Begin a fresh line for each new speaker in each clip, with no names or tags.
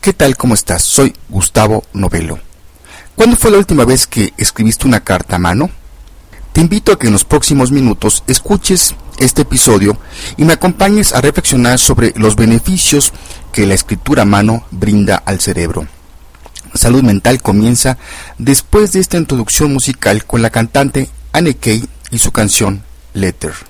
¿Qué tal? ¿Cómo estás? Soy Gustavo Novelo. ¿Cuándo fue la última vez que escribiste una carta a mano? Te invito a que en los próximos minutos escuches este episodio y me acompañes a reflexionar sobre los beneficios que la escritura a mano brinda al cerebro. Salud Mental comienza después de esta introducción musical con la cantante Anne Kay y su canción Letter.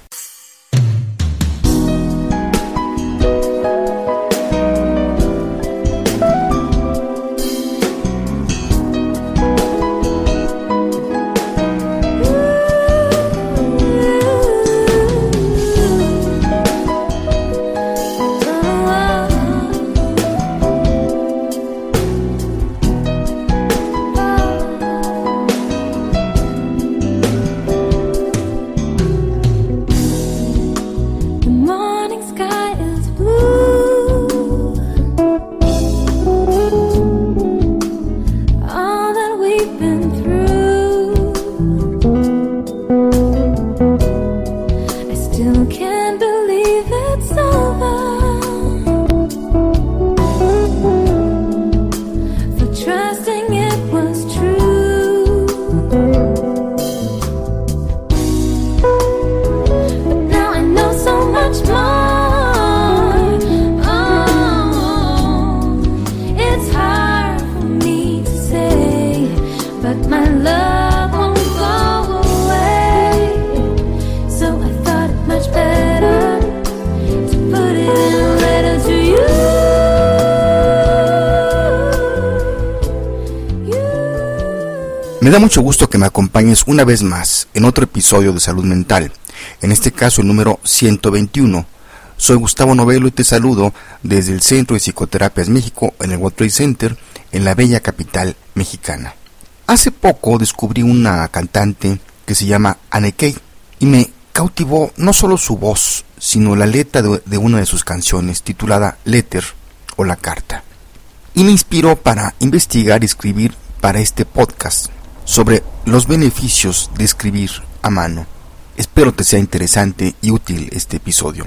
Me da mucho gusto que me acompañes una vez más en otro episodio de Salud Mental, en este caso el número 121. Soy Gustavo Novelo y te saludo desde el Centro de Psicoterapias México en el World Trade Center en la bella capital mexicana. Hace poco descubrí una cantante que se llama Anne Kay y me cautivó no solo su voz, sino la letra de, de una de sus canciones titulada Letter o La Carta. Y me inspiró para investigar y escribir para este podcast sobre los beneficios de escribir a mano. Espero te sea interesante y útil este episodio.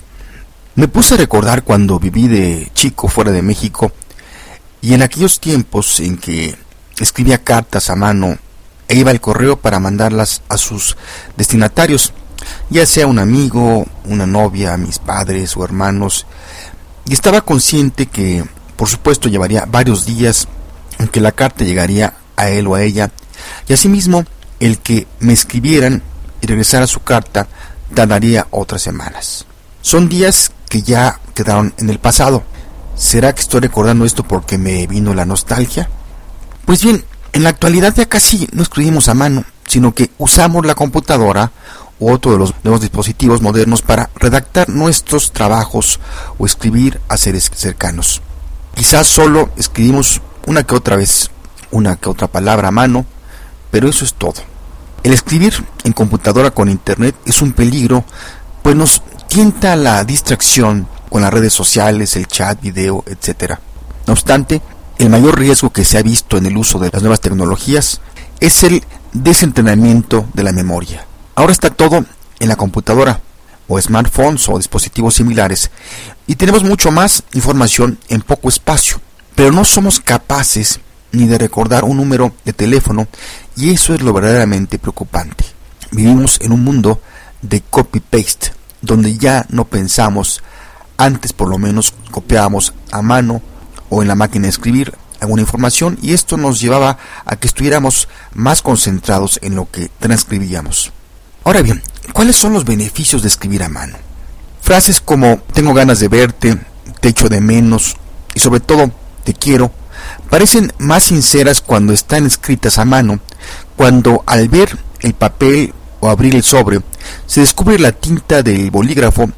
Me puse a recordar cuando viví de chico fuera de México y en aquellos tiempos en que escribía cartas a mano e iba al correo para mandarlas a sus destinatarios, ya sea un amigo, una novia, mis padres o hermanos, y estaba consciente que, por supuesto, llevaría varios días en que la carta llegaría a él o a ella y asimismo, el que me escribieran y regresara su carta tardaría otras semanas. Son días que ya quedaron en el pasado. ¿Será que estoy recordando esto porque me vino la nostalgia? Pues bien, en la actualidad ya casi no escribimos a mano, sino que usamos la computadora u otro de los nuevos dispositivos modernos para redactar nuestros trabajos o escribir a seres cercanos. Quizás solo escribimos una que otra vez, una que otra palabra a mano, pero eso es todo. El escribir en computadora con internet es un peligro, pues nos tienta la distracción con las redes sociales, el chat, video, etc. No obstante, el mayor riesgo que se ha visto en el uso de las nuevas tecnologías es el desentrenamiento de la memoria. Ahora está todo en la computadora o smartphones o dispositivos similares y tenemos mucho más información en poco espacio, pero no somos capaces ni de recordar un número de teléfono y eso es lo verdaderamente preocupante. Vivimos en un mundo de copy-paste, donde ya no pensamos, antes por lo menos copiábamos a mano o en la máquina de escribir alguna información y esto nos llevaba a que estuviéramos más concentrados en lo que transcribíamos. Ahora bien, ¿cuáles son los beneficios de escribir a mano? Frases como tengo ganas de verte, te echo de menos y sobre todo te quiero parecen más sinceras cuando están escritas a mano, cuando al ver el papel o abrir el sobre se descubre la tinta del bolígrafo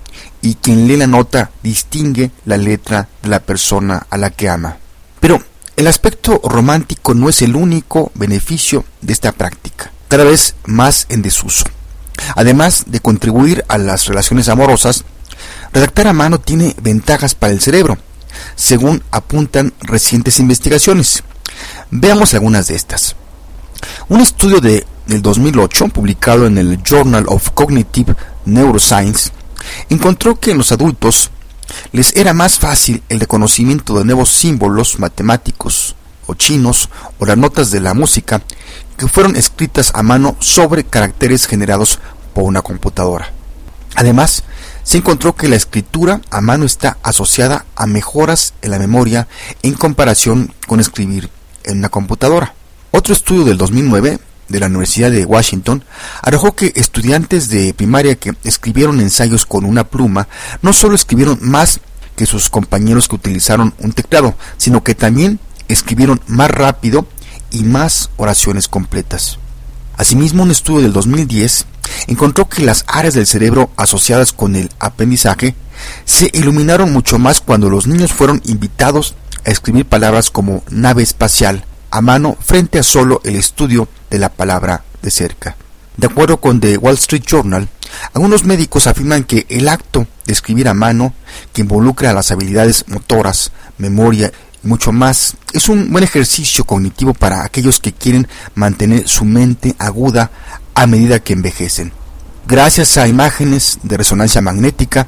y quien lee la nota distingue la letra de la persona a la que ama. Pero el aspecto romántico no es el único beneficio de esta práctica, cada vez más en desuso. Además de contribuir a las relaciones amorosas, redactar a mano tiene ventajas para el cerebro, según apuntan recientes investigaciones. Veamos algunas de estas. Un estudio de, del 2008, publicado en el Journal of Cognitive Neuroscience, encontró que en los adultos les era más fácil el reconocimiento de nuevos símbolos matemáticos o chinos o las notas de la música que fueron escritas a mano sobre caracteres generados por una computadora. Además, se encontró que la escritura a mano está asociada a mejoras en la memoria en comparación con escribir en una computadora. Otro estudio del 2009 de la Universidad de Washington arrojó que estudiantes de primaria que escribieron ensayos con una pluma no solo escribieron más que sus compañeros que utilizaron un teclado, sino que también escribieron más rápido y más oraciones completas. Asimismo, un estudio del 2010 encontró que las áreas del cerebro asociadas con el aprendizaje se iluminaron mucho más cuando los niños fueron invitados a escribir palabras como nave espacial a mano frente a solo el estudio de la palabra de cerca. De acuerdo con The Wall Street Journal, algunos médicos afirman que el acto de escribir a mano, que involucra las habilidades motoras, memoria mucho más. Es un buen ejercicio cognitivo para aquellos que quieren mantener su mente aguda a medida que envejecen. Gracias a imágenes de resonancia magnética,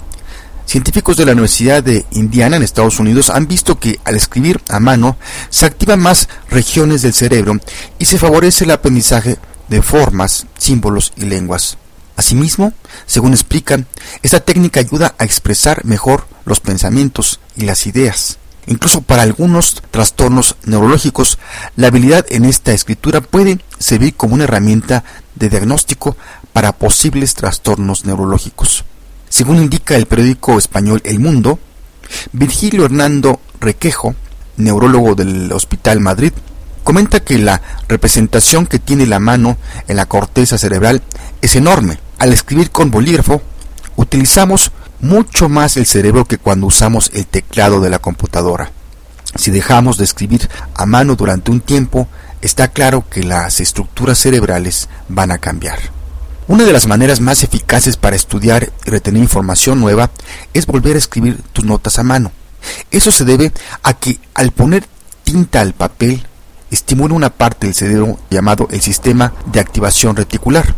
científicos de la Universidad de Indiana en Estados Unidos han visto que al escribir a mano se activan más regiones del cerebro y se favorece el aprendizaje de formas, símbolos y lenguas. Asimismo, según explican, esta técnica ayuda a expresar mejor los pensamientos y las ideas. Incluso para algunos trastornos neurológicos, la habilidad en esta escritura puede servir como una herramienta de diagnóstico para posibles trastornos neurológicos. Según indica el periódico español El Mundo, Virgilio Hernando Requejo, neurólogo del Hospital Madrid, comenta que la representación que tiene la mano en la corteza cerebral es enorme. Al escribir con bolígrafo, utilizamos mucho más el cerebro que cuando usamos el teclado de la computadora. Si dejamos de escribir a mano durante un tiempo, está claro que las estructuras cerebrales van a cambiar. Una de las maneras más eficaces para estudiar y retener información nueva es volver a escribir tus notas a mano. Eso se debe a que al poner tinta al papel, estimula una parte del cerebro llamado el sistema de activación reticular.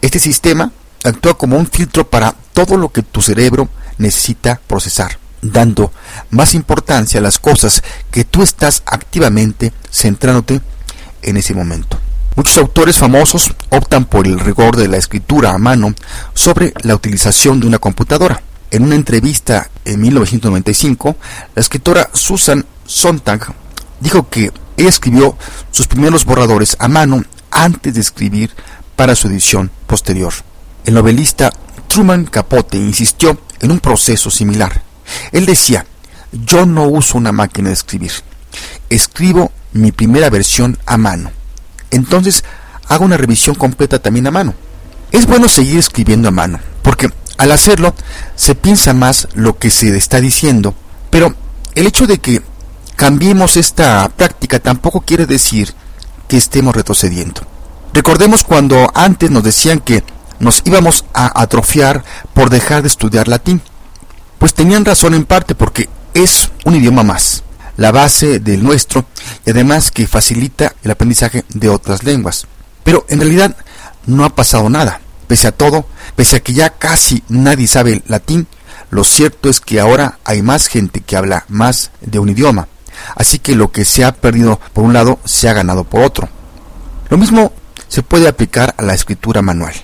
Este sistema actúa como un filtro para todo lo que tu cerebro necesita procesar, dando más importancia a las cosas que tú estás activamente centrándote en ese momento. Muchos autores famosos optan por el rigor de la escritura a mano sobre la utilización de una computadora. En una entrevista en 1995, la escritora Susan Sontag dijo que ella escribió sus primeros borradores a mano antes de escribir para su edición posterior. El novelista Truman Capote insistió en un proceso similar. Él decía, yo no uso una máquina de escribir, escribo mi primera versión a mano. Entonces hago una revisión completa también a mano. Es bueno seguir escribiendo a mano, porque al hacerlo se piensa más lo que se está diciendo, pero el hecho de que cambiemos esta práctica tampoco quiere decir que estemos retrocediendo. Recordemos cuando antes nos decían que nos íbamos a atrofiar por dejar de estudiar latín. Pues tenían razón en parte porque es un idioma más, la base del nuestro y además que facilita el aprendizaje de otras lenguas. Pero en realidad no ha pasado nada. Pese a todo, pese a que ya casi nadie sabe latín, lo cierto es que ahora hay más gente que habla más de un idioma. Así que lo que se ha perdido por un lado se ha ganado por otro. Lo mismo se puede aplicar a la escritura manual.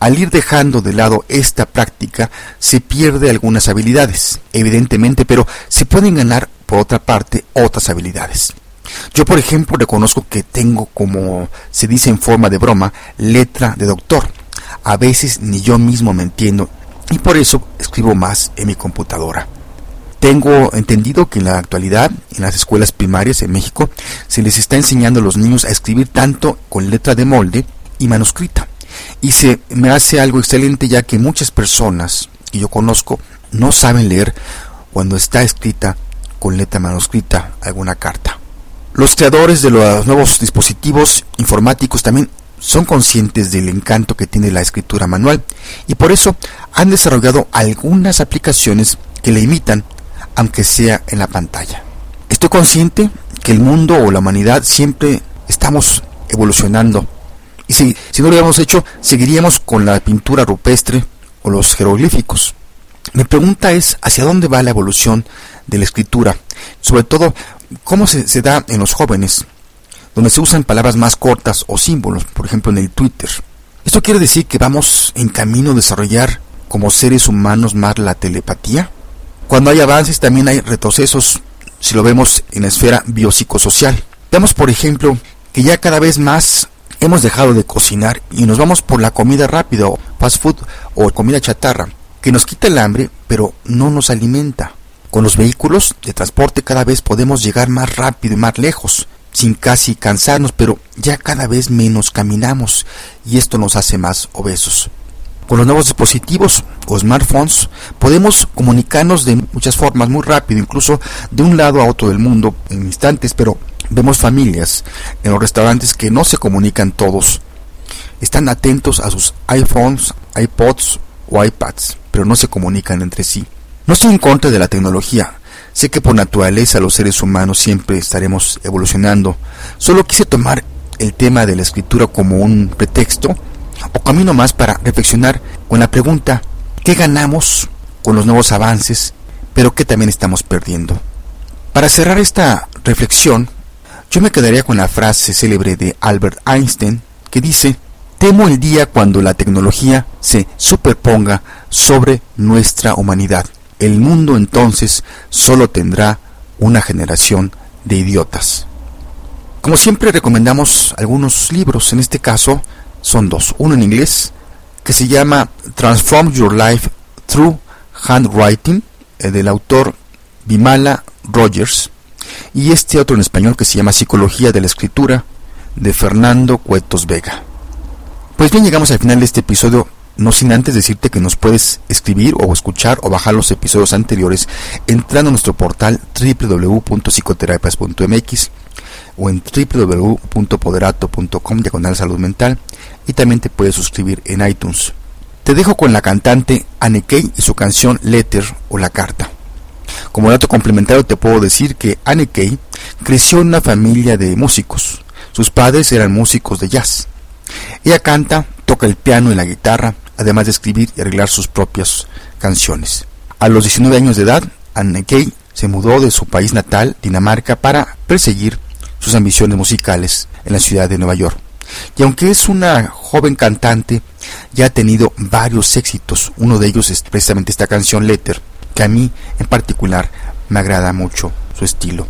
Al ir dejando de lado esta práctica, se pierde algunas habilidades, evidentemente, pero se pueden ganar, por otra parte, otras habilidades. Yo, por ejemplo, reconozco que tengo, como se dice en forma de broma, letra de doctor. A veces ni yo mismo me entiendo y por eso escribo más en mi computadora. Tengo entendido que en la actualidad, en las escuelas primarias en México, se les está enseñando a los niños a escribir tanto con letra de molde y manuscrita y se me hace algo excelente ya que muchas personas que yo conozco no saben leer cuando está escrita con letra manuscrita alguna carta. Los creadores de los nuevos dispositivos informáticos también son conscientes del encanto que tiene la escritura manual y por eso han desarrollado algunas aplicaciones que le imitan aunque sea en la pantalla. Estoy consciente que el mundo o la humanidad siempre estamos evolucionando y si, si no lo hubiéramos hecho, seguiríamos con la pintura rupestre o los jeroglíficos. Mi pregunta es hacia dónde va la evolución de la escritura, sobre todo cómo se, se da en los jóvenes, donde se usan palabras más cortas o símbolos, por ejemplo en el Twitter. ¿Esto quiere decir que vamos en camino a desarrollar como seres humanos más la telepatía? Cuando hay avances también hay retrocesos, si lo vemos en la esfera biopsicosocial. Vemos, por ejemplo, que ya cada vez más hemos dejado de cocinar y nos vamos por la comida rápida o fast food o comida chatarra, que nos quita el hambre, pero no nos alimenta. Con los vehículos de transporte cada vez podemos llegar más rápido y más lejos, sin casi cansarnos, pero ya cada vez menos caminamos y esto nos hace más obesos. Con los nuevos dispositivos o smartphones podemos comunicarnos de muchas formas muy rápido, incluso de un lado a otro del mundo en instantes, pero vemos familias en los restaurantes que no se comunican todos. Están atentos a sus iPhones, iPods o iPads, pero no se comunican entre sí. No estoy en contra de la tecnología. Sé que por naturaleza los seres humanos siempre estaremos evolucionando. Solo quise tomar el tema de la escritura como un pretexto o camino más para reflexionar con la pregunta, ¿qué ganamos con los nuevos avances, pero qué también estamos perdiendo? Para cerrar esta reflexión, yo me quedaría con la frase célebre de Albert Einstein que dice, temo el día cuando la tecnología se superponga sobre nuestra humanidad. El mundo entonces solo tendrá una generación de idiotas. Como siempre recomendamos algunos libros, en este caso son dos. Uno en inglés que se llama Transform Your Life Through Handwriting, eh, del autor Bimala Rogers, y este otro en español que se llama Psicología de la Escritura, de Fernando Cuetos Vega. Pues bien, llegamos al final de este episodio, no sin antes decirte que nos puedes escribir o escuchar o bajar los episodios anteriores entrando a nuestro portal www.psicoterapias.mx o en www.poderato.com diagonal salud mental y también te puedes suscribir en iTunes. Te dejo con la cantante Anne Kay y su canción Letter o La Carta. Como dato complementario te puedo decir que Anne Kay creció en una familia de músicos. Sus padres eran músicos de jazz. Ella canta, toca el piano y la guitarra, además de escribir y arreglar sus propias canciones. A los 19 años de edad, Anne Kay se mudó de su país natal, Dinamarca, para perseguir sus ambiciones musicales en la ciudad de Nueva York. Y aunque es una joven cantante, ya ha tenido varios éxitos. Uno de ellos es precisamente esta canción Letter, que a mí en particular me agrada mucho su estilo.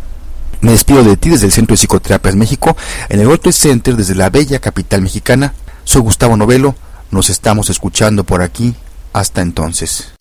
Me despido de ti desde el Centro de Psicoterapias México, en el World Center desde la bella capital mexicana. Soy Gustavo Novelo, nos estamos escuchando por aquí. Hasta entonces.